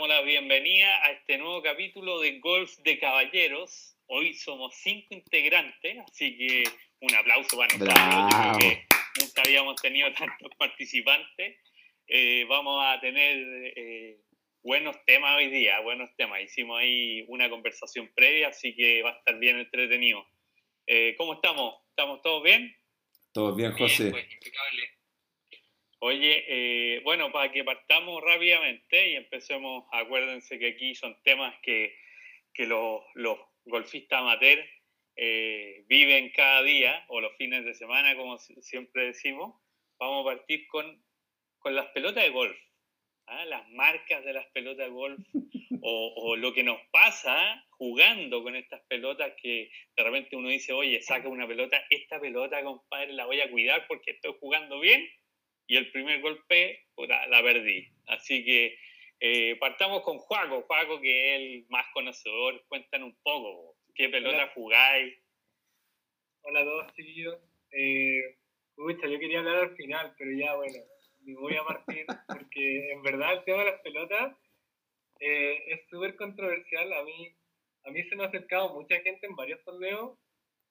damos la bienvenida a este nuevo capítulo de Golf de Caballeros. Hoy somos cinco integrantes, así que un aplauso para nosotros, porque nunca habíamos tenido tantos participantes. Eh, vamos a tener eh, buenos temas hoy día, buenos temas. Hicimos ahí una conversación previa, así que va a estar bien entretenido. Eh, ¿Cómo estamos? ¿Estamos todos bien? Todos bien, José. Pues, impecable. Oye, eh, bueno, para que partamos rápidamente y empecemos, acuérdense que aquí son temas que, los, golfistas amateur eh, viven cada día o los fines de semana, como siempre decimos. Vamos a partir con, las pelotas de golf, ¿ah? las marcas de las pelotas de golf o, o, lo que nos pasa jugando con estas pelotas que de repente uno dice, oye, saca una pelota, esta pelota, compadre, la voy a cuidar porque estoy jugando bien y el primer golpe la perdí. Así que eh, partamos con Juaco, Juaco que es el más conocedor, cuéntanos un poco, ¿qué pelota jugáis? Hola a todos, chiquillos. Eh, yo quería hablar al final, pero ya bueno, me voy a partir porque en verdad el tema de las pelotas eh, es súper controversial. A mí, a mí se me ha acercado mucha gente en varios torneos,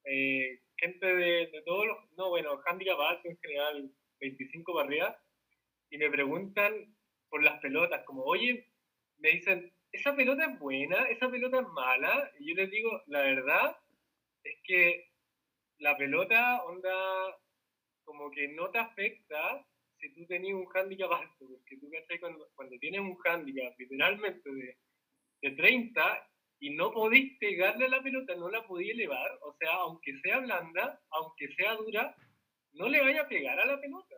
eh, gente de, de, todos los, no bueno, handicap alto en general, 25 barridas, y me preguntan por las pelotas, como, oye, me dicen, ¿esa pelota es buena? ¿Esa pelota es mala? Y yo les digo, la verdad es que la pelota, onda, como que no te afecta si tú tenías un handicap alto, porque tú, ¿cachai? Cuando, cuando tienes un handicap literalmente de, de 30 y no podís pegarle a la pelota, no la podías elevar, o sea, aunque sea blanda, aunque sea dura, no le vaya a pegar a la pelota.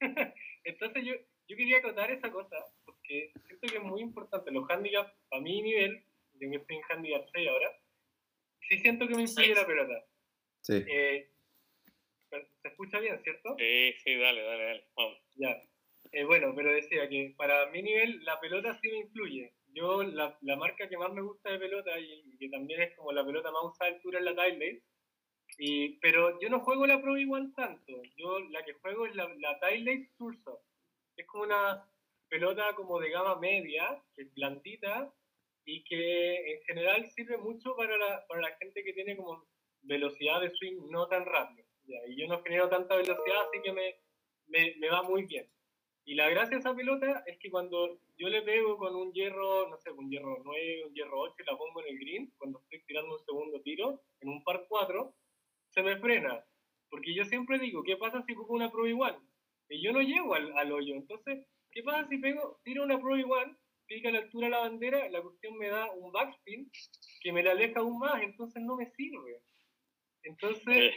Entonces yo, yo quería acotar esa cosa, porque siento que es muy importante. Los handicaps, a mi nivel, yo que estoy en handicap 6 ahora, sí siento que me influye la pelota. Sí. Eh, ¿Se escucha bien, cierto? Sí, sí, dale, dale, dale. Vamos. Ya. Eh, bueno, pero decía que para mi nivel la pelota sí me influye. Yo, la, la marca que más me gusta de pelota y, que también es como la pelota más usada altura en la Tile y, pero yo no juego la Pro igual tanto. Yo la que juego es la, la Tiley Turso. Es como una pelota como de gama media, que es blandita y que en general sirve mucho para la, para la gente que tiene como velocidad de swing no tan rápido. Y yo no genero tanta velocidad, así que me, me, me, va muy bien. Y la gracia de esa pelota es que cuando yo le pego con un hierro, no sé, un hierro 9, un hierro 8 y la pongo en el green, cuando estoy tirando un segundo tiro, en un par 4, se me frena. Porque yo siempre digo, ¿qué pasa si pongo una Pro igual? Y yo no llego al, al, hoyo. Entonces, ¿qué pasa si pego, tiro una Pro igual, pica a la altura de la bandera, la cuestión me da un backspin que me la aleja aún más, entonces no me sirve. Entonces, eh,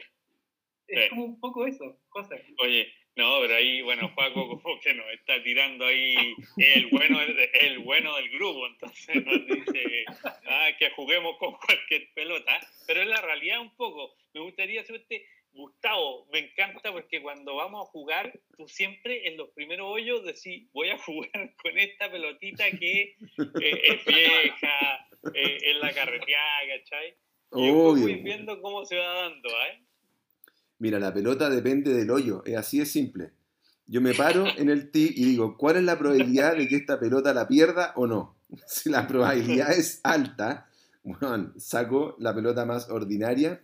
es eh. como un poco eso, cosas. Oye, no, pero ahí, bueno, Juaco como que nos está tirando ahí el bueno, el, bueno del grupo, entonces nos dice ah, que juguemos con cualquier pelota, pero en la realidad un poco, me gustaría hacerte, Gustavo, me encanta porque cuando vamos a jugar, tú siempre en los primeros hoyos decís, voy a jugar con esta pelotita que eh, es vieja, eh, es la carreteada, ¿cachai? Y voy viendo cómo se va dando, ¿eh? Mira, la pelota depende del hoyo, es así de simple. Yo me paro en el tee y digo, ¿cuál es la probabilidad de que esta pelota la pierda o no? Si la probabilidad es alta, bueno, saco la pelota más ordinaria.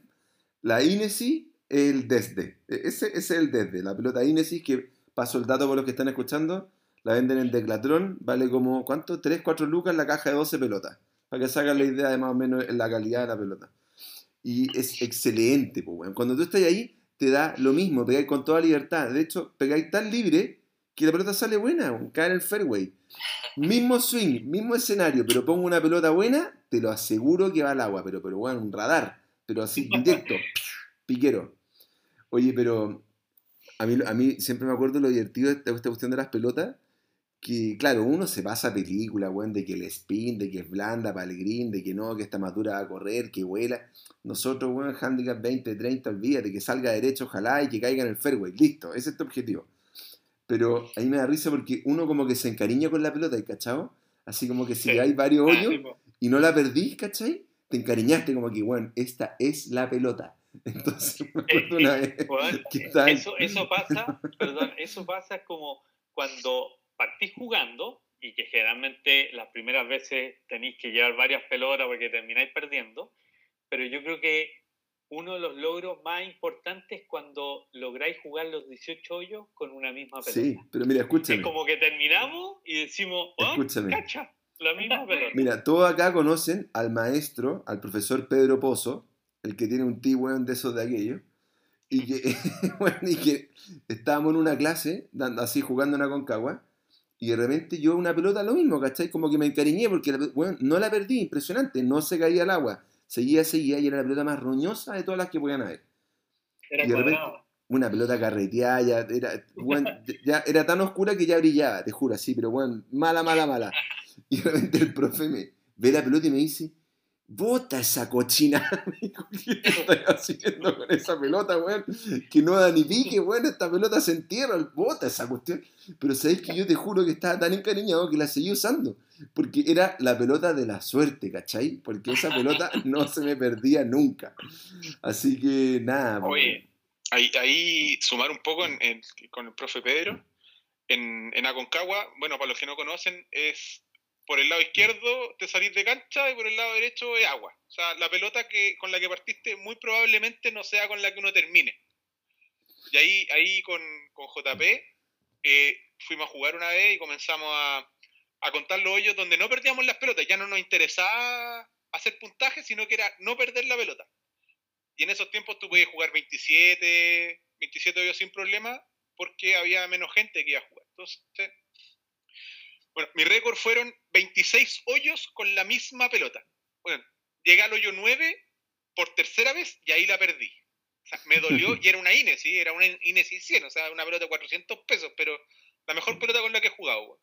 La Inesi es el desde. E-, ese, es el desde. La pelota Inesis, que paso el dato por los que están escuchando, la venden en Declatron, vale como, ¿cuánto? 3, 4 lucas la caja de 12 pelotas. Para que se la idea de más o menos la calidad de la pelota. Y es excelente, pues, bueno. Cuando tú estás ahí, te da lo mismo, pegáis con toda libertad. De hecho, pegáis tan libre que la pelota sale buena, cae en el fairway. Mismo swing, mismo escenario, pero pongo una pelota buena, te lo aseguro que va al agua, pero, pero bueno, un radar, pero así directo, piquero. Oye, pero a mí, a mí siempre me acuerdo lo divertido de esta cuestión de las pelotas, que claro, uno se pasa película, weón, de que el spin, de que es blanda para el green, de que no, que esta madura va a correr, que vuela. Nosotros, weón, handicap 20, 30, olvídate, que salga derecho, ojalá, y que caiga en el fairway. Listo, ese es tu objetivo. Pero a mí me da risa porque uno como que se encariña con la pelota, ¿cachao? Así como que si hay varios ah, hoyos y no la perdís, ¿cachai? Te encariñaste como que, bueno, esta es la pelota. Entonces, me acuerdo una vez eso, eso pasa, perdón, eso pasa como cuando partís jugando y que generalmente las primeras veces tenéis que llevar varias pelotas porque termináis perdiendo, pero yo creo que uno de los logros más importantes es cuando lográis jugar los 18 hoyos con una misma pelota. Sí, pero mira, escúchame. Es como que terminamos y decimos, oh, Escúchame. cacha, la misma pelota. Mira, todos acá conocen al maestro, al profesor Pedro Pozo, el que tiene un tío weón de esos de aquello, y que, bueno, y que estábamos en una clase, dando, así jugando una concagua, y de repente yo una pelota lo mismo, ¿cachai? Como que me encariñé porque la weón, no la perdí, impresionante, no se caía al agua, seguía, seguía, y era la pelota más roñosa de todas las que podían haber. Era Y de repente- cuadrado. Una pelota carreteada, ya era, ya era tan oscura que ya brillaba, te juro, así, pero bueno, mala, mala, mala. Y de repente el profe me ve la pelota y me dice, bota esa cochina. ¿qué estás haciendo con esa pelota, weón? Que no da ni pique, weón, esta pelota se entierra, bota esa cuestión. Pero sabéis que yo te juro que estaba tan encariñado que la seguí usando. Porque era la pelota de la suerte, ¿cachai? Porque esa pelota no se me perdía nunca. Así que nada. Oye, ahí, ahí sumar un poco en- en- con el profe Pedro. En, en Aconcagua, bueno, para los que no conocen, es por el lado izquierdo te salís de cancha y por el lado derecho es agua. O sea, la pelota que con la que partiste muy probablemente no sea con la que uno termine. Y ahí, ahí con, con JP eh, fuimos a jugar una vez y comenzamos a, a contar los hoyos donde no perdíamos las pelotas. Ya no nos interesaba hacer puntaje, sino que era no perder la pelota. Y en esos tiempos tú podías jugar 27, 27 hoyos sin problema porque había menos gente que iba a jugar. Entonces, bueno, mi récord fueron 26 hoyos con la misma pelota. Bueno, llegué al hoyo 9 por tercera vez y ahí la perdí. O sea, me dolió y era una INE, sí, era una INE 100, o sea, una pelota de 400 pesos, pero la mejor pelota con la que he jugado.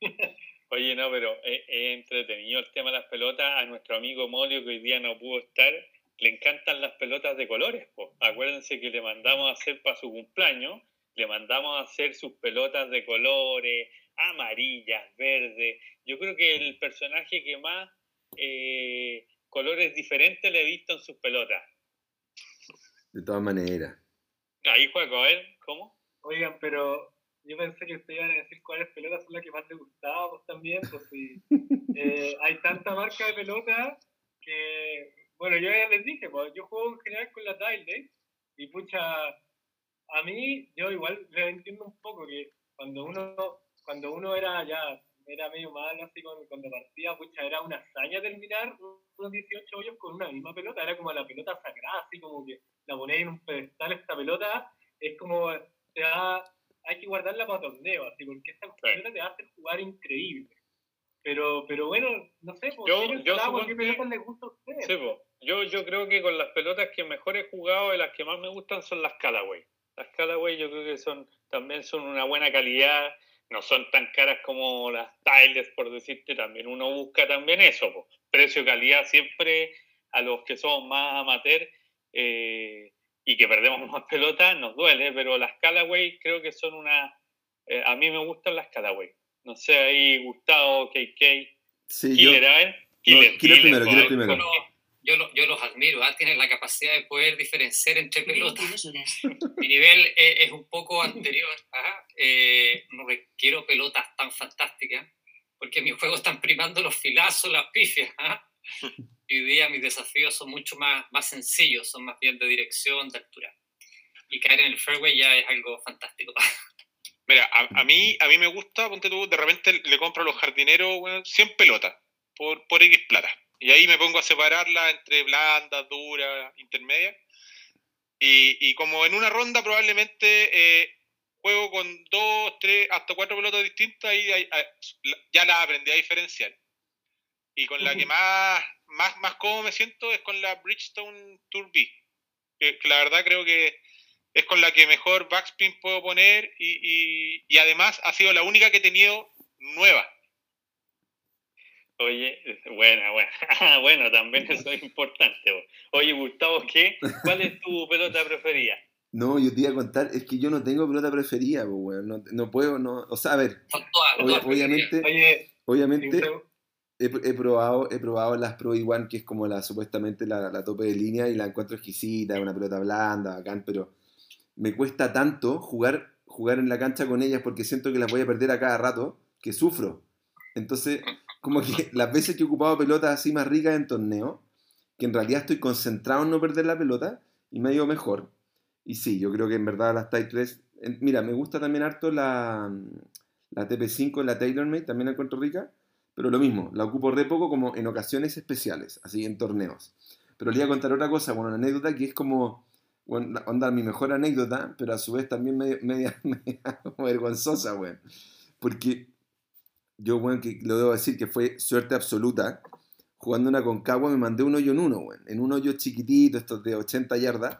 Oye, no, pero es, es entretenido el tema de las pelotas. A nuestro amigo Molio, que hoy día no pudo estar, le encantan las pelotas de colores. po. Acuérdense que le mandamos a hacer para su cumpleaños, le mandamos a hacer sus pelotas de colores, amarillas, verdes. Yo creo que el personaje que más eh, colores diferentes le he visto en sus pelotas. De todas maneras. Ahí juego, a ver, ¿cómo? Oigan, pero yo pensé que ustedes iban a decir cuáles pelotas son las que más les gustaban pues, también, pues sí. Eh, hay tanta marca de pelotas que, bueno, yo ya les dije, pues, yo juego en general con la Day y pucha, a mí, yo igual le entiendo un poco que cuando uno, cuando uno era ya, era medio malo así cuando partía, pucha, era una hazaña terminar unos 18 hoyos con una misma pelota, era como la pelota sagrada, así como que la ponéis en un pedestal esta pelota, es como, te da, hay que guardarla para torneo, así, porque esta pelota te va a hacer jugar increíble. Pero, pero bueno, no sé, ¿por Yo- yo ¿por qué pelotas les gusta a ustedes? Sí, po. Yo, yo creo que con las pelotas que mejor he jugado y las que más me gustan son las Callaway. Las Callaway yo creo que son también son una buena calidad, no son tan caras como las Tyler, por decirte, también uno busca también eso, po. precio-calidad siempre a los que somos más amateur eh, y que perdemos más pelotas nos duele, pero las Callaway creo que son una... eh, a mí me gustan las Callaway. No sé, ahí Gustavo, KK, Sí, yo. Killer, a ver. No, Killer, Killer primero, Killer primero. Yo, lo- yo los admiro, ¿ah? tienen la capacidad de poder diferenciar entre pelotas. 22 horas. Mi nivel eh, es un poco anterior. ajá. Eh, no requiero pelotas tan fantásticas, porque en mi juego están primando los filazos, las pifias. Y hoy día mis desafíos son mucho más, más sencillos, son más bien de dirección, de altura. Y caer en el fairway ya es algo fantástico. Mira, a, a mí, a mí me gusta, ponte tú, de repente le compro a los jardineros weón, 100 pelotas por, por X plata. Y ahí me pongo a separarlas entre blandas, duras, intermedias. Y, y como en una ronda probablemente eh, juego con dos, tres, hasta cuatro pelotas distintas y ahí- ahí- ya las aprendí a diferenciar. Y con la que más, más, más cómodo me siento es con la Bridgestone Tour B. Que, que la verdad creo que es con la que mejor backspin puedo poner y, y- y además ha sido la única que he tenido nueva. Oye, buena, buena. Bueno, también eso es importante. bo. Oye, Gustavo, ¿qué? ¿Cuál es tu pelota preferida? No, yo te iba a contar, es que yo no tengo pelota preferida, weón. No, no puedo, no. O sea, a ver, obvia- obviamente, Oye, obviamente he probado, he probado las Pro One, que es como la supuestamente la, la tope de línea, y la encuentro exquisita, una pelota blanda, bacán, pero me cuesta tanto jugar, jugar en la cancha con ellas porque siento que las voy a perder a cada rato, que sufro. Entonces, como que las veces que he ocupado pelotas así más ricas en torneo, que en realidad estoy concentrado en no perder la pelota y me ha ido mejor. Y sí, yo creo que en verdad las Type 3. Mira, me gusta también harto la, la TP5, la TaylorMade, también la encuentro rica, pero lo mismo, la ocupo re poco como en ocasiones especiales, así en torneos. Pero le voy a contar otra cosa, bueno, una anécdota que es como, bueno, onda, mi mejor anécdota, pero a su vez también media, media, vergonzosa, weón. Porque yo, weón, que lo debo decir que fue suerte absoluta. Jugando una concagua me mandé un hoyo en uno, weón. En un hoyo chiquitito, estos de 80 yardas.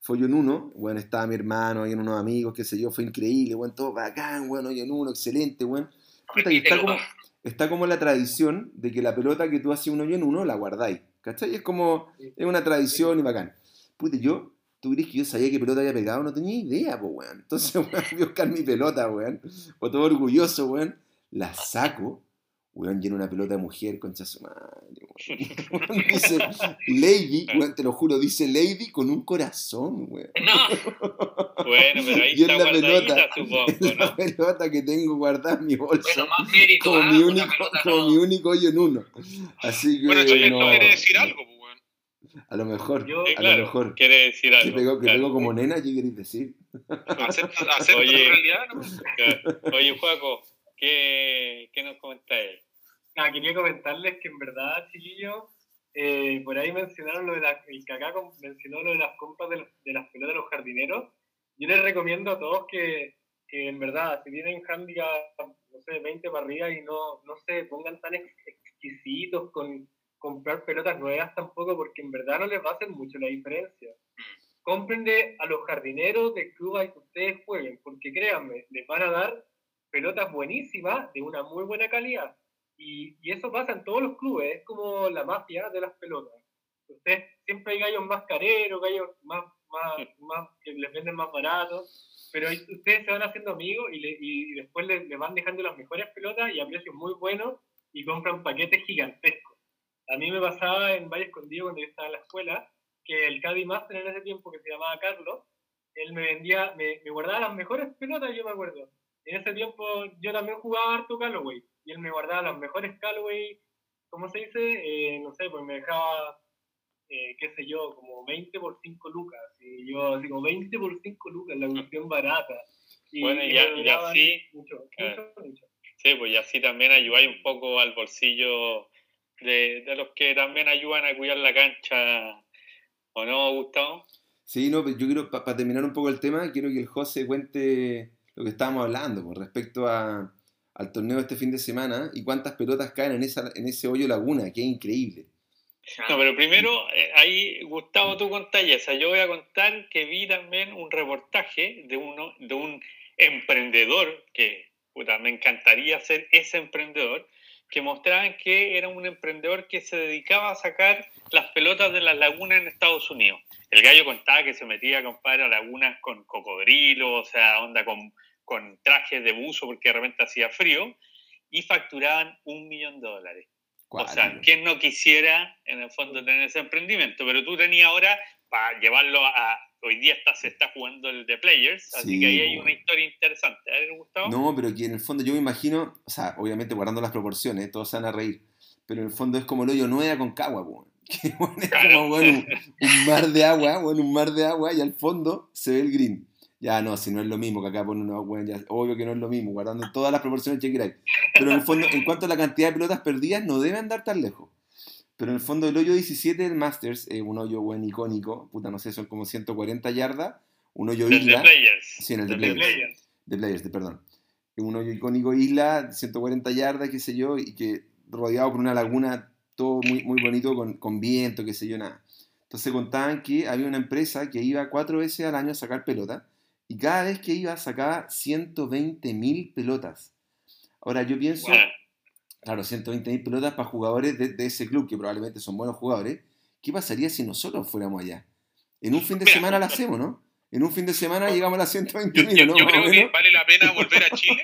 Fue hoyo en uno, bueno, estaba mi hermano, ahí en unos amigos, qué sé yo, fue increíble, weón, todo bacán, weón, hoyo en uno, excelente, weón. Puta, y está como, está como la tradición de que la pelota que tú haces un hoyo en uno la guardáis. ¿Cachai? Es como, es una tradición y bacán. Puta, yo, tú crees que yo sabía qué pelota había pegado, no tenía idea, pues, weón. Entonces, weón, voy a buscar mi pelota, weón. O todo orgulloso, weón. La saco, weón, llena una pelota de mujer, concha su madre, weón. dice Lady, weón, te lo juro, dice Lady con un corazón, weón. No. Bueno, pero ahí Y es está la guardadita, pelota, supongo, es la ¿no? pelota que tengo guardada en mi bolsa. Bueno, más mérito. como ¿ah? mi único, pelota como no. mi único hoyo en uno. Así que Bueno, eso, esto no, quiere decir algo, pues, weón. a lo mejor, Yo- a claro, lo mejor. quiere decir Que algo. pegó, que claro. pegó como nena, ¿qué queréis decir? Acepta, acepta Oye. tu realidad, ¿no? Oye, Juaco, ¿qué, qué nos comenta él? Ah, quería comentarles que en verdad, chiquillos, eh, por ahí mencionaron lo de la, el Kaká mencionó lo de las compras de, los- de las pelotas de los jardineros. Yo les recomiendo a todos que, que en verdad, si tienen handicap, no sé, 20 para arriba y no, no se pongan tan ex- exquisitos con comprar pelotas nuevas tampoco, porque en verdad no les va a hacer mucho la diferencia. Cómprenle a los jardineros de club al que ustedes jueguen, porque créanme, les van a dar pelotas buenísimas de una muy buena calidad. Y, y eso pasa en todos los clubes, es como la mafia de las pelotas. Ustedes siempre hay gallos más careros, gallos más, más, más que les venden más baratos, pero ustedes se van haciendo amigos y, le- y después les, les van dejando las mejores pelotas y a precios muy buenos y compran paquetes gigantescos. A mí me pasaba en Valle Escondido cuando yo estaba en la escuela que el Caddy Master en ese tiempo que se llamaba Carlos, él me vendía, me, me guardaba las mejores pelotas, yo me acuerdo. En ese tiempo yo también jugaba harto Callaway y él me guardaba las mejores Callaway, ¿cómo se dice? Eh, no sé, pues me dejaba, eh, qué sé yo, como 20 por 5 lucas. Y yo digo, 20 por 5 lucas, la cuestión barata. Y, Bueno, y ya- así, Mucho, claro. mucho, mucho. Sí, pues y así también ayudáis un poco al bolsillo de, de los que también ayudan a cuidar la cancha, ¿o no, Gustavo? Sí, no, pero yo quiero, para terminar un poco el tema, quiero que el José cuente lo que estábamos hablando con respecto a, al torneo de este fin de semana y cuántas pelotas caen en, esa, en ese hoyo laguna, que es increíble. No, pero primero, eh, ahí, Gustavo, tú contás esa. Yo voy a contar que vi también un reportaje de, uno, de un emprendedor, que puta, me encantaría ser ese emprendedor, que mostraban que era un emprendedor que se dedicaba a sacar las pelotas de las lagunas en Estados Unidos. El gallo contaba que se metía, compadre, a lagunas con cocodrilo, o sea, onda con, con trajes de buzo porque de repente hacía frío, y facturaban un millón de dólares. O sea. ¿quién no quisiera en el fondo tener ese emprendimiento? Pero tú tenías ahora para llevarlo a... Hoy día está, se está jugando el de Players, así Sí, que ahí hay bueno. una historia interesante. ¿A Gustavo? No, pero que en el fondo yo me imagino, o sea, obviamente guardando las proporciones, todos se van a reír, pero en el fondo es como el hoyo nueva con cagua, bueno, es Claro. como bueno, un, un mar de agua, bueno, un mar de agua y al fondo se ve el green. Ya no, si no es lo mismo que acá pone una weón, ya, obvio que no es lo mismo, guardando todas las proporciones que queráis. Pero en el fondo, en cuanto a la cantidad de pelotas perdidas, no debe andar tan lejos. Pero en el fondo, el hoyo 17 del Masters es un hoyo buen icónico, puta, no sé, son como 140 yardas, un hoyo de isla. Players. Sí, en el de De Players Players. de Players, de, perdón. Un hoyo icónico isla, 140 yardas, qué sé yo, y que rodeado por una laguna, todo muy, muy bonito, con, con viento, qué sé yo, nada. Entonces contaban que había una empresa que iba cuatro veces al año a sacar pelota, y cada vez que iba sacaba 120 mil pelotas. Ahora yo pienso, Bueno, claro, 120 mil pelotas para jugadores de, de ese club, que probablemente son buenos jugadores. ¿Qué pasaría si nosotros fuéramos allá? En un fin de semana la hacemos, ¿no? En un fin de semana llegamos a las 120 Yo, mil, yo- ¿no? yo creo que vale la pena volver a Chile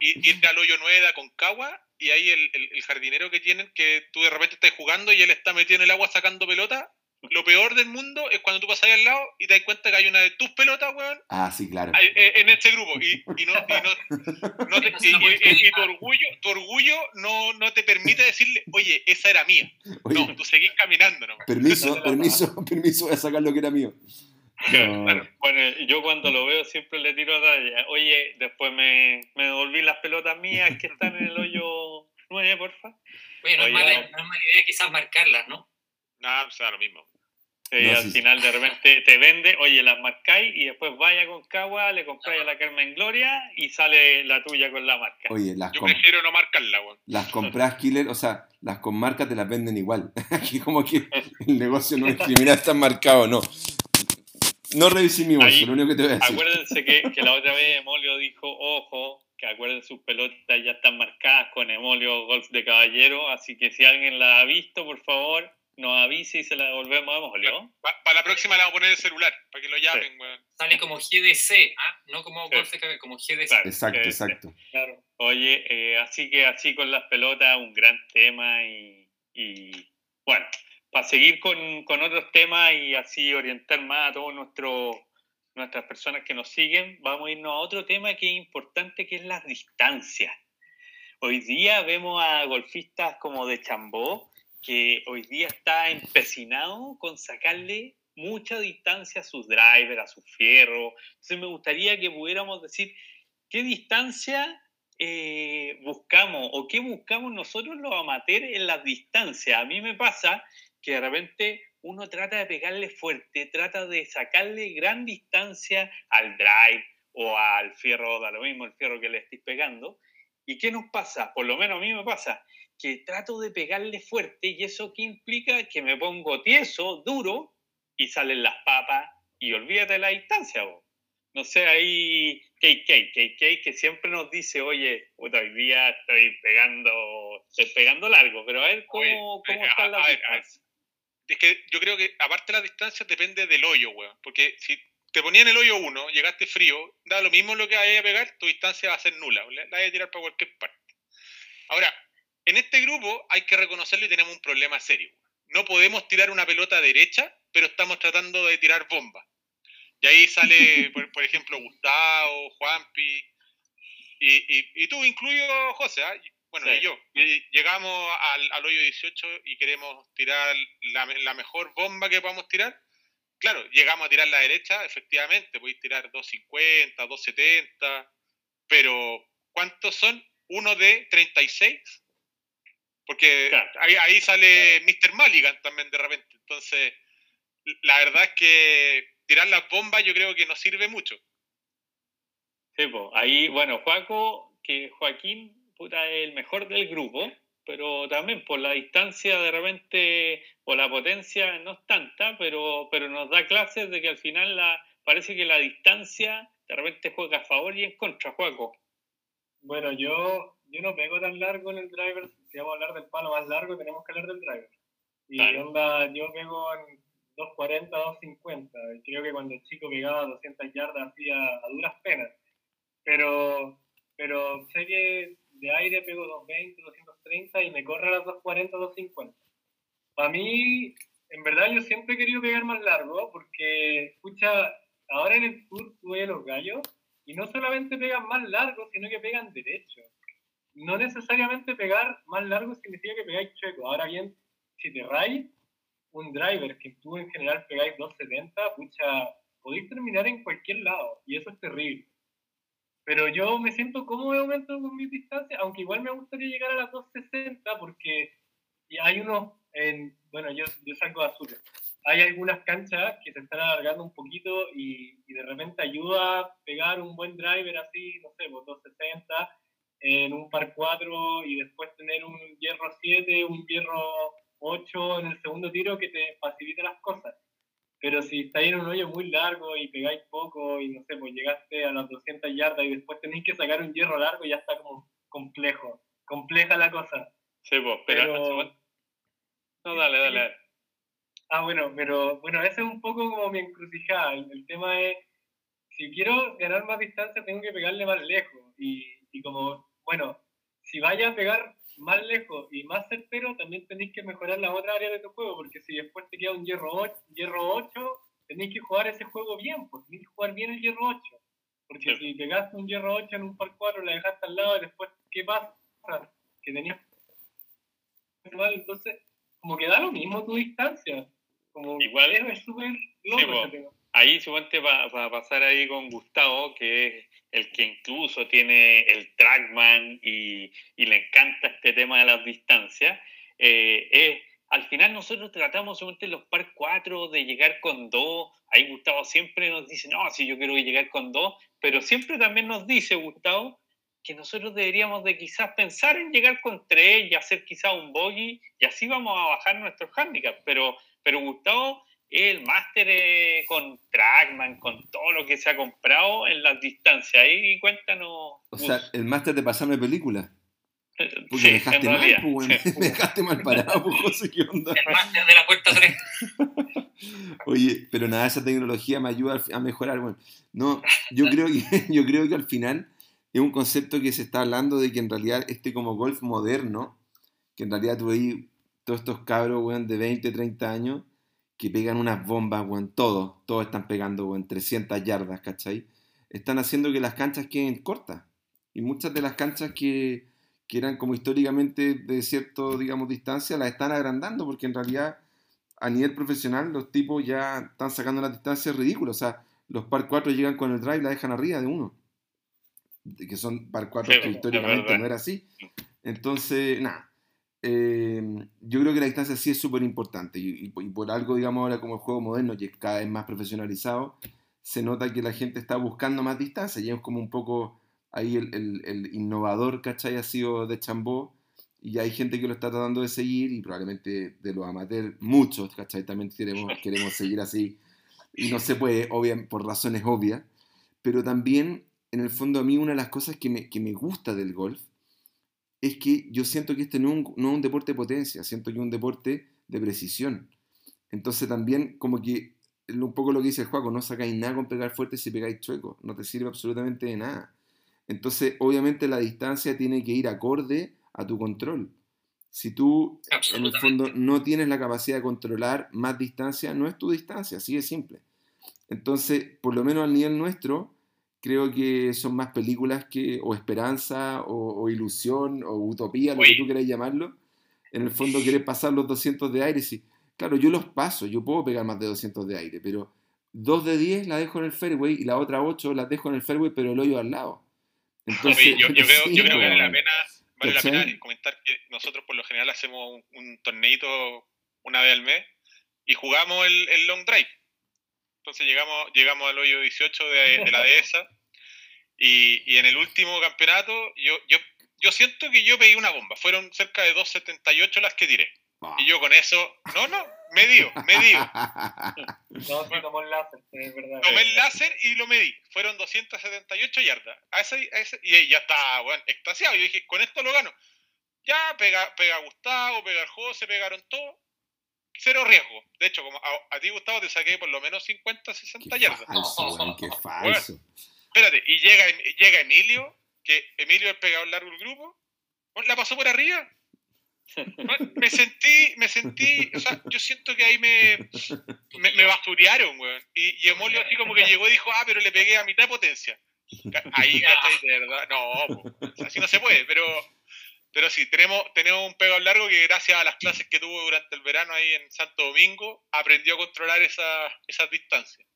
y irte al hoyo nueva con Cagua y ahí el, el- el jardinero que tienen, que tú de repente estás jugando y él está metido en el agua sacando pelota, lo peor del mundo es cuando tú pasas ahí al lado y te das cuenta que hay una de tus pelotas, weón, Ah, sí, claro. eh, en este grupo. Y, y no, y, no- no te- y- y- y tu orgullo, tu orgullo no, no te permite decirle, oye, esa era mía. Oye, No, tú seguís caminando nomás. permiso, permiso, permiso, voy a sacar lo que era mío. No. Claro. Bueno, yo cuando lo veo siempre le tiro a talla. Oye, después me, me devolví las pelotas mías que están en el hoyo 9, porfa. Oye, no, Oye, es mala, no. no es mala idea quizás marcarlas, ¿no? Nada, o sea, lo mismo. Sí, No, al sí. final de repente te vende, oye, las marcáis y después vaya con Cagua, le compráis a la Carmen Gloria y sale la tuya con la marca. Oye, las, Yo prefiero no marcarla, weón. las compras killer, o sea, las con marca te las venden igual. Aquí como que el negocio no discrimina, están marcados, no. No revisé mi bolso, lo único que te voy a decir. Acuérdense que, que la otra vez Emolio dijo, ojo, que acuerden sus pelotas ya están marcadas con Emolio Golf de Caballero, así que si alguien la ha visto, por favor, nos avise y se la devolvemos a. Para la próxima le vamos a poner el celular, para que lo llamen, weón. Sale como GDC, ¿ah? no como Sí. Golf de Caballero, como GDC. Claro. Exacto, exacto. Claro. Oye, eh, así que así con las pelotas, un gran tema y, y, bueno, para seguir con, con otros temas y así orientar más a todos nuestros nuestras personas que nos siguen, vamos a irnos a otro tema que es importante, que es las distancias. Hoy día vemos a golfistas como de Chambó, que hoy día está empecinado con sacarle mucha distancia a sus drivers, a sus fierros. Entonces me gustaría que pudiéramos decir qué distancia eh, buscamos o qué buscamos nosotros los amateurs en las distancias. A mí me pasa que de repente uno trata de pegarle fuerte, trata de sacarle gran distancia al drive o al fierro, da lo mismo el fierro que le estéis pegando. ¿Y qué nos pasa? Por lo menos a mí me pasa que trato de pegarle fuerte y eso qué implica que me pongo tieso, duro y salen las papas y olvídate de la distancia. vos. No sé, ahí KK, KK que siempre nos dice, oye, hoy día estoy pegando, estoy pegando largo, pero a ver cómo, cómo eh, están las distancias. Es que yo creo que aparte de la distancia depende del hoyo, weón. Porque si te ponían el hoyo 1, llegaste frío, da lo mismo lo que vayas a pegar, tu distancia va a ser nula. La la vas a tirar para cualquier parte. Ahora, en este grupo hay que reconocerlo y tenemos un problema serio. No podemos tirar una pelota derecha, pero estamos tratando de tirar bomba. Y ahí sale, por, por ejemplo, Gustavo, Juanpi, y, y, y tú incluyo José, ¿ah? Y- bueno, Sí. y yo. Y llegamos al, al hoyo 18 y queremos tirar la, la mejor bomba que podamos tirar. Claro, llegamos a tirar la derecha, efectivamente, podéis tirar 250, 270, pero ¿cuántos son? ¿Uno de 36? Porque Claro. ahí, ahí sale Mr. Mulligan también de repente. Entonces, la verdad es que tirar las bombas yo creo que no sirve mucho. Sí, po. ahí, bueno, Juaco, que Joaquín, puta, es el mejor del grupo, pero también por la distancia de repente, o la potencia no es tanta, pero, pero nos da clases de que al final la, parece que la distancia de repente juega a favor y en contra, Juaco. Bueno, yo, yo no pego tan largo en el driver. Si vamos a hablar del palo más largo, tenemos que hablar del driver. Y Claro. onda, yo pego en 240, 250. Y creo que cuando el chico pegaba 200 yardas hacía a duras penas. Pero, pero sé que de aire pego 220, 230 y me corre a las 240, 250. Para mí, en verdad, yo siempre he querido pegar más largo porque, escucha, ahora en el tour tuve los gallos y no solamente pegan más largo, sino que pegan derecho. No necesariamente pegar más largo significa que pegáis chueco. Ahora bien, si te raís, un driver que tú en general pegáis 270, pucha, podéis terminar en cualquier lado y eso es terrible. Pero yo me siento cómodo de momento con mis distancias, aunque igual me gustaría llegar a las 260 porque hay unos, en, bueno, yo, salgo de azul. Hay algunas canchas que se están alargando un poquito y, y de repente ayuda a pegar un buen driver así, no sé, pues 260 en un par 4 y después tener un hierro 7, un hierro 8 en el segundo tiro que te facilita las cosas. Pero si estáis en un hoyo muy largo y pegáis poco y no sé, pues llegaste a las 200 yardas y después tenéis que sacar un hierro largo, ya está como complejo, compleja la cosa. Sí, pues, pero... Pero, No, dale, dale. dale. Ah, bueno, pero bueno, ese es un poco como mi encrucijada. El, el tema es, si quiero ganar más distancia, tengo que pegarle más lejos. Y, y como, bueno, si vaya a pegar más lejos y más certero, también tenéis que mejorar la otra área de tu juego, porque si después te queda un hierro 8, hierro 8 tenéis que jugar ese juego bien, pues tenéis que jugar bien el hierro 8. Porque si pegaste un hierro 8 en un par 4, la dejaste al lado y después, ¿qué pasa? Que tenías entonces, como que da lo mismo tu distancia. Como Igual es súper loco Ahí suponte va, a pasar ahí con Gustavo, que es el que incluso tiene el trackman y, le encanta este tema de las distancias. Eh, es, al final nosotros tratamos en los par 4 de llegar con 2. Ahí Gustavo siempre nos dice, no, si yo quiero llegar con 2, pero siempre también nos dice Gustavo que nosotros deberíamos de quizás pensar en llegar con tres y hacer quizás un bogey y así vamos a bajar nuestros handicaps. Pero, pero Gustavo el máster eh, con Trackman, con todo lo que se ha comprado en las distancias. Ahí cuéntanos. O sea, el máster de pasarme película. Eh, Porque sí, dejaste mal, pues, sí. Me dejaste mal parado, pues, José, ¿qué onda? El máster de la puerta 3. Oye, pero nada, esa tecnología me ayuda a mejorar. Bueno, no, yo creo que, yo creo que al final es un concepto que se está hablando de que en realidad este como golf moderno, que en realidad tú veis todos estos cabros, weón, de 20, 30 años, que pegan unas bombas, weón, todos, todos están pegando, weón, 300 yardas, ¿cachai? Están haciendo que las canchas queden cortas. Y muchas de las canchas que, que eran como históricamente de cierto, digamos, distancia, las están agrandando, porque en realidad a nivel profesional los tipos ya están sacando las distancias ridículas. O sea, los par 4 llegan con el drive y la dejan arriba de uno. Que son par 4 Sí, que históricamente no era así. Entonces, nada. Eh, yo creo que la distancia sí es súper importante. Y, y y por algo, digamos, ahora como el juego moderno y es cada vez más profesionalizado, se nota que la gente está buscando más distancia. Y es como un poco ahí el, el- el innovador, ¿cachai? Ha sido de Chambó. Y hay gente que lo está tratando de seguir y probablemente de los amateurs, muchos, ¿cachai? También queremos, queremos seguir así. Y no se puede, obvia- por razones obvias. Pero también, en el fondo, a mí una de las cosas que me, que me gusta del golf es que yo siento que este no es, un, no es un deporte de potencia, siento que es un deporte de precisión. Entonces también como que un poco lo que dice el juego, no sacáis nada con pegar fuerte si pegáis chueco, no te sirve absolutamente de nada. Entonces obviamente la distancia tiene que ir acorde a tu control. Si tú en el fondo no tienes la capacidad de controlar más distancia, no es tu distancia, así de simple. Entonces, por lo menos al nivel nuestro, creo que son más películas que, o esperanza, o, o ilusión, o utopía, lo que tú quieras llamarlo. En el fondo quieres pasar los 200 de aire, sí. Claro, yo los paso, yo puedo pegar más de 200 de aire, pero dos de 10 la dejo en el fairway y la otra 8 las dejo en el fairway, pero el hoyo al lado. Entonces, Oye, yo, yo creo, sí, yo creo que vale la pena, vale la pena comentar que nosotros por lo general hacemos un, un torneito una vez al mes y jugamos el, el long drive. Entonces llegamos, llegamos al hoyo 18 de, de la dehesa y, y en el último campeonato yo, yo, yo siento que yo pegué una bomba. Fueron cerca de 2.78 las que tiré. Y yo con eso, no, no, medio, medio. No, sí, tomó el láser, sí, es verdad. Tomé el láser y lo medí. Fueron 278 yardas. A ese, a ese- y ya estaba, bueno, extasiado. Yo dije, con esto lo gano. Ya pega, pega Gustavo, pega el José, pegaron todo. Cero riesgo. De hecho, como a, a ti, Gustavo, te saqué por lo menos 50, 60 Qué yardas. falso, weón, qué falso. Espérate, y llega, llega Emilio, que Emilio es el pegador largo del grupo. bueno, La pasó por arriba. Me sentí, me sentí, o sea, yo siento que ahí me, me, me basurearon, weón. Y, y Emolio así como que llegó y dijo, ah, pero le pegué a mitad de potencia. Ahí, ¿cachai? De verdad, no, po, así no se puede, pero, pero sí, tenemos, tenemos un pegador largo que gracias a las clases que tuvo durante el verano ahí en Santo Domingo, aprendió a controlar esas esas distancias.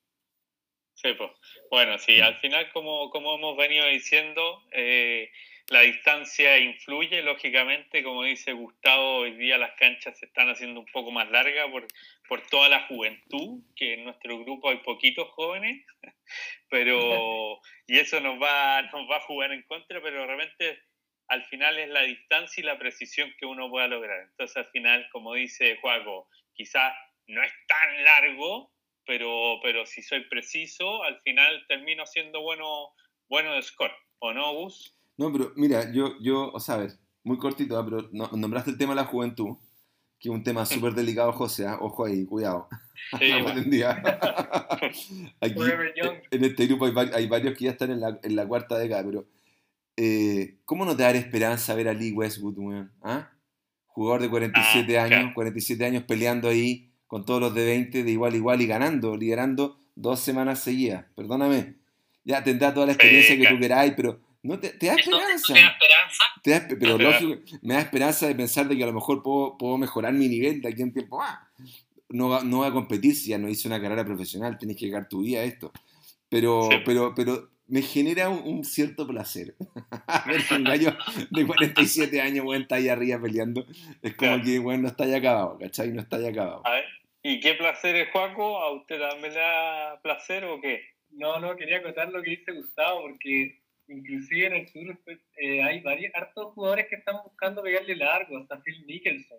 Sí, pues. Bueno, sí, al final, como, como hemos venido diciendo, eh, la distancia influye, lógicamente, como dice Gustavo, hoy día las canchas se están haciendo un poco más largas por, por toda la juventud, que en nuestro grupo hay poquitos jóvenes, pero y eso nos va, nos va a jugar en contra, pero realmente al final es la distancia y la precisión que uno pueda lograr. Entonces al final, como dice Juaco, quizás no es tan largo, pero, pero si soy preciso, al final termino siendo bueno, bueno de score, ¿o no, Gus? No, pero mira, yo, yo, o sea, a ver, muy cortito, ¿ah? pero no- nombraste el tema de la juventud, que es un tema súper delicado, José, ¿ah? ojo ahí, cuidado. Sí, pretendía. Aquí, young. en este grupo hay, va- hay varios que ya están en la, en la cuarta década, pero eh, ¿cómo no te da esperanza ver a Lee Westwood, weón? ¿Ah? Jugador de 47 Ah, años, claro. 47 años peleando ahí con todos los de 20 de igual a igual y ganando, liderando dos semanas seguidas. Perdóname. Ya tendrá toda la experiencia que tú queráis, pero no te, te da esperanza. no te da esperanza. Te da espe- pero da- lógico, me da esperanza de pensar de que a lo mejor puedo, puedo mejorar mi nivel de aquí en tiempo. Ah, no, no voy a competir si ya no hice una carrera profesional, tenés que llegar tu vida a esto. Pero, Sí. pero, pero me genera un, un cierto placer. Ver un gallo de 47 años, weón, está ahí arriba peleando. Es como Claro. que, weón, no está ya acabado, ¿cachai? No está ya acabado. A ver, ¿y qué placer es, Juaco? ¿A usted también le da placer o qué? No, no, quería acotar lo que dice Gustavo, porque inclusive en el sur pues, eh, hay varios, hartos jugadores que están buscando pegarle largo, hasta Phil Mickelson.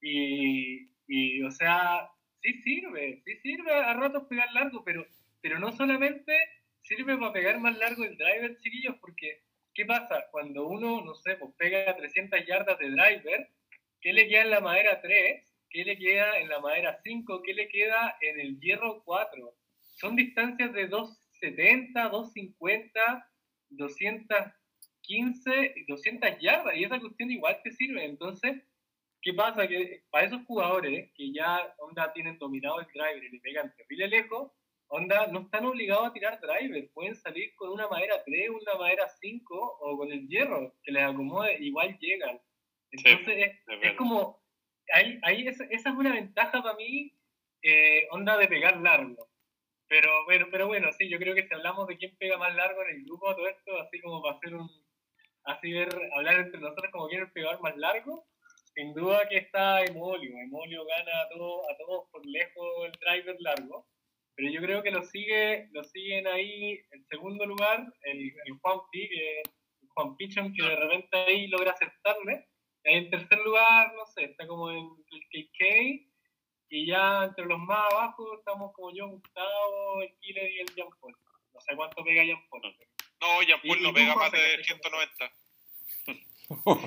Y, y, o sea, sí sirve, sí sirve a ratos pegar largo, pero, pero no solamente sirve para pegar más largo el driver, chiquillos, porque ¿qué pasa? Cuando uno, no sé, pues pega 300 yardas de driver, ¿qué le queda en la madera 3? ¿Qué le queda en la madera 5? ¿Qué le queda en el hierro 4? Son distancias de 270, 250, 215 y 200 yardas, y esa cuestión igual te sirve. Entonces, ¿qué pasa? Que para esos jugadores que ya onda tienen dominado el driver y le pegan terrible lejos, onda no están obligados a tirar driver, pueden salir con una madera 3, una madera 5 o con el hierro que les acomode, igual llegan. Entonces, es, es es como, ahí, ahí esa, esa es una ventaja para mí, eh, onda de pegar largo. Pero bueno, pero bueno, sí, yo creo que si hablamos de quién pega más largo en el grupo, todo esto, así como para hacer un, así ver, hablar entre nosotros como quién es pegador más largo, sin duda que está Emolio. Emolio gana a todos, a todos por lejos el driver largo. Pero yo creo que lo sigue, lo siguen ahí en segundo lugar el, el Juan Pi, Juan Pichon, que de repente ahí logra aceptarle. En tercer lugar, no sé, está como en el KK. Y ya entre los más abajo estamos como yo, Gustavo, el Killer y el Jean Paul. No sé cuánto pega Jean Paul. No, Jean Paul no pega más de ¿qué 190.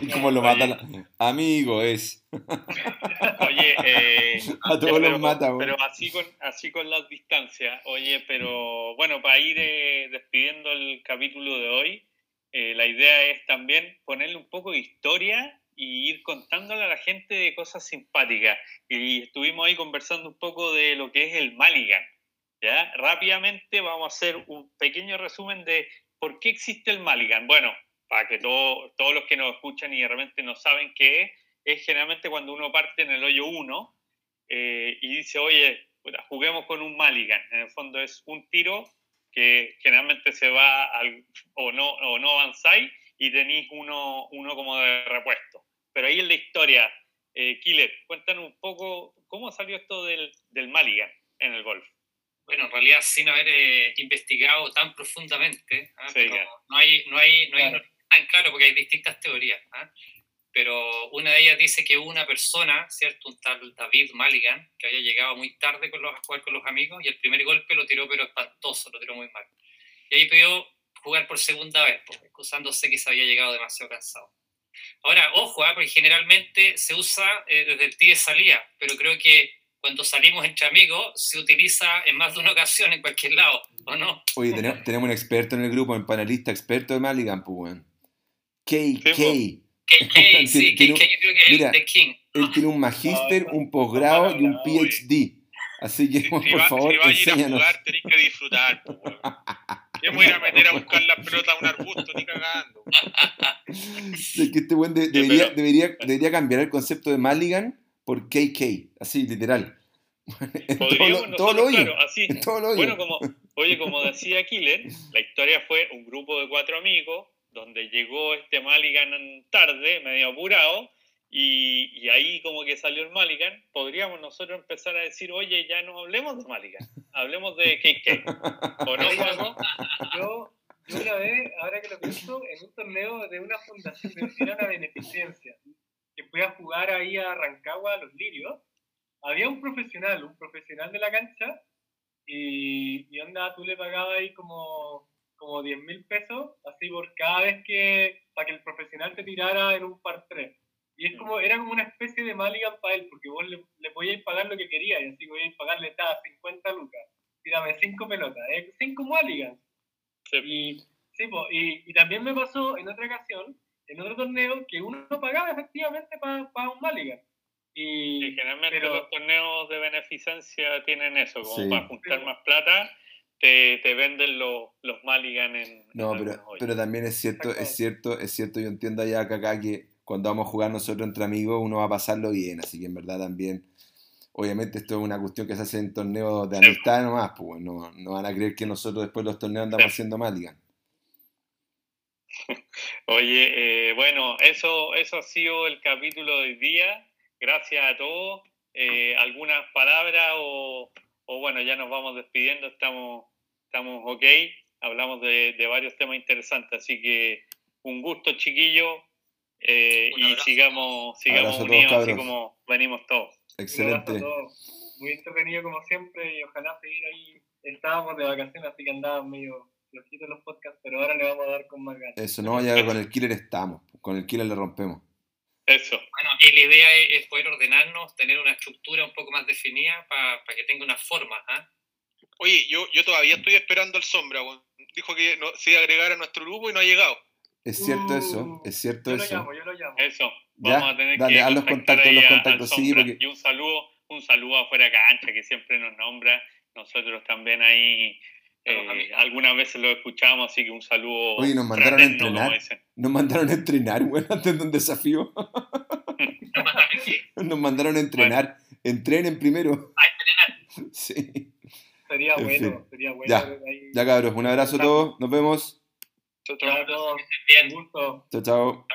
Y como lo mata la- Amigo, es. Oye, eh, A todos los mata, pero así con así con las distancias. Oye, pero bueno, para ir eh, despidiendo el capítulo de hoy, eh, la idea es también ponerle un poco de historia y ir contándole a la gente de cosas simpáticas. Y estuvimos ahí conversando un poco de lo que es el Maligan. ¿ya? Rápidamente vamos a hacer un pequeño resumen de por qué existe el Maligan. Bueno, para que todo- todos los que nos escuchan y de repente no saben qué es, es generalmente cuando uno parte en el hoyo 1 eh, y dice, oye, juguemos con un Maligan. En el fondo es un tiro que generalmente se va al, o, no, o no avanzáis y tenéis uno, uno como de repuesto. Pero ahí en la historia, eh, Killer, cuéntanos un poco cómo salió esto del, del Maligan en el golf. Bueno, en realidad sin haber eh, investigado tan profundamente, ¿ah? Sí, Pero claro. no hay, no hay, no hay Claro. tan claro porque hay distintas teorías. ¿ah? Pero una de ellas dice que una persona, ¿cierto? Un tal David Maligan, que había llegado muy tarde con los, a jugar con los amigos y el primer golpe lo tiró pero espantoso, lo tiró muy mal. Y ahí pidió jugar por segunda vez, pues, excusándose que se había llegado demasiado cansado. Ahora, ojo, ¿ah? porque generalmente se usa eh, desde el tee de salida, pero creo que cuando salimos entre amigos se utiliza en más de una ocasión en cualquier lado, ¿o no? Oye, tenemos, tenemos un experto en el grupo, un panelista experto de Maligan, pues, weón. KK. Sí, KK, sí, KK, yo creo que es mira, el King. Él tiene un magíster, un posgrado y un PhD. Así que, Si, por si va- favor, si va a ir a enséñanos. jugar, tenéis que disfrutar. po, weón. Yo me voy a ir a meter a buscar la pelota a un arbusto, ni cagando. Es que este buen de- debería, pero- debería, debería cambiar el concepto de Maligan por KK. Así, literal. En todo Podríamos lo, todo claro, así, En todo lo. Bueno, como, oye, como decía Killer, la historia fue un grupo de cuatro amigos, donde llegó este Maligan tarde, medio apurado, y, y ahí como que salió el Maligan, podríamos nosotros empezar a decir, oye, ya no hablemos de Maligan, hablemos de KK. ¿O no, Juanjo? Yo, yo una vez, ahora que lo pienso, en un torneo de una fundación, de era una beneficencia, que fui a jugar ahí a Rancagua, a Los Lirios, había un profesional, un profesional de la cancha, y, y onda, tú le pagabas ahí como, como 10 mil pesos, así por cada vez que, para que el profesional te tirara en un par 3. Y es como, era como una especie de Maligan para él, porque vos le, le podíais pagar lo que quería, y así podíais pagarle cada 50 lucas. Tírame 5 pelotas, ¿eh? 5 Maligans. Sí. Y Sí, po, y, y también me pasó en otra ocasión, en otro torneo, que uno pagaba efectivamente para un Maliga. Y, Y generalmente pero- los torneos de beneficencia tienen eso, como Sí. para juntar Sí. más plata, te, te venden los, los Mulligan en. No, en pero, pero también es cierto, es cierto, es cierto, yo entiendo ya que acá que cuando vamos a jugar nosotros entre amigos uno va a pasarlo bien, así que en verdad también, obviamente esto es una cuestión que se hace en torneos de Sí. amistad nomás, pues no, no van a creer que nosotros después de los torneos andamos Sí. haciendo Maligan. Oye, eh, bueno, eso, eso ha sido el capítulo de hoy día. Gracias a todos. Eh, ¿Algunas palabras o, o bueno, ya nos vamos despidiendo? Estamos, estamos ok. Hablamos de, de varios temas interesantes, así que un gusto, chiquillo. eh, Un y sigamos, sigamos unidos así como venimos todos. Un Excelente. todos. Muy entretenido como siempre y ojalá seguir ahí. Estábamos de vacaciones, así que andaban medio flojitos los podcasts, pero ahora le vamos a dar con más ganas. Eso, no, ya con el killer estamos, con el killer le rompemos. Eso. Bueno, y la idea es, poder ordenarnos, tener una estructura un poco más definida para que tenga una forma. ¿ah? Oye, yo, yo todavía estoy esperando al Sombra. Dijo que no, se iba a agregar a nuestro grupo y no ha llegado. Es cierto Uh, eso, es cierto Yo lo eso. llamo, yo lo llamo. Eso. Ya, Vamos a tener dale, que haz los contactos, los a- contactos, sí, porque- Y un saludo, un saludo afuera cancha que siempre nos nombra. Nosotros también ahí eh, algunas veces lo escuchamos, así que un saludo. Oye, nos mandaron a entrenar. Nos mandaron a entrenar, bueno, antes de un desafío. Nos mandaron a entrenar. Entrenen primero. Sí. Sería En bueno, fin. sería bueno. Ya. ahí. Ya cabros, un abrazo a todos. Nos vemos. Chao, chao. Gusto. Chao, chao.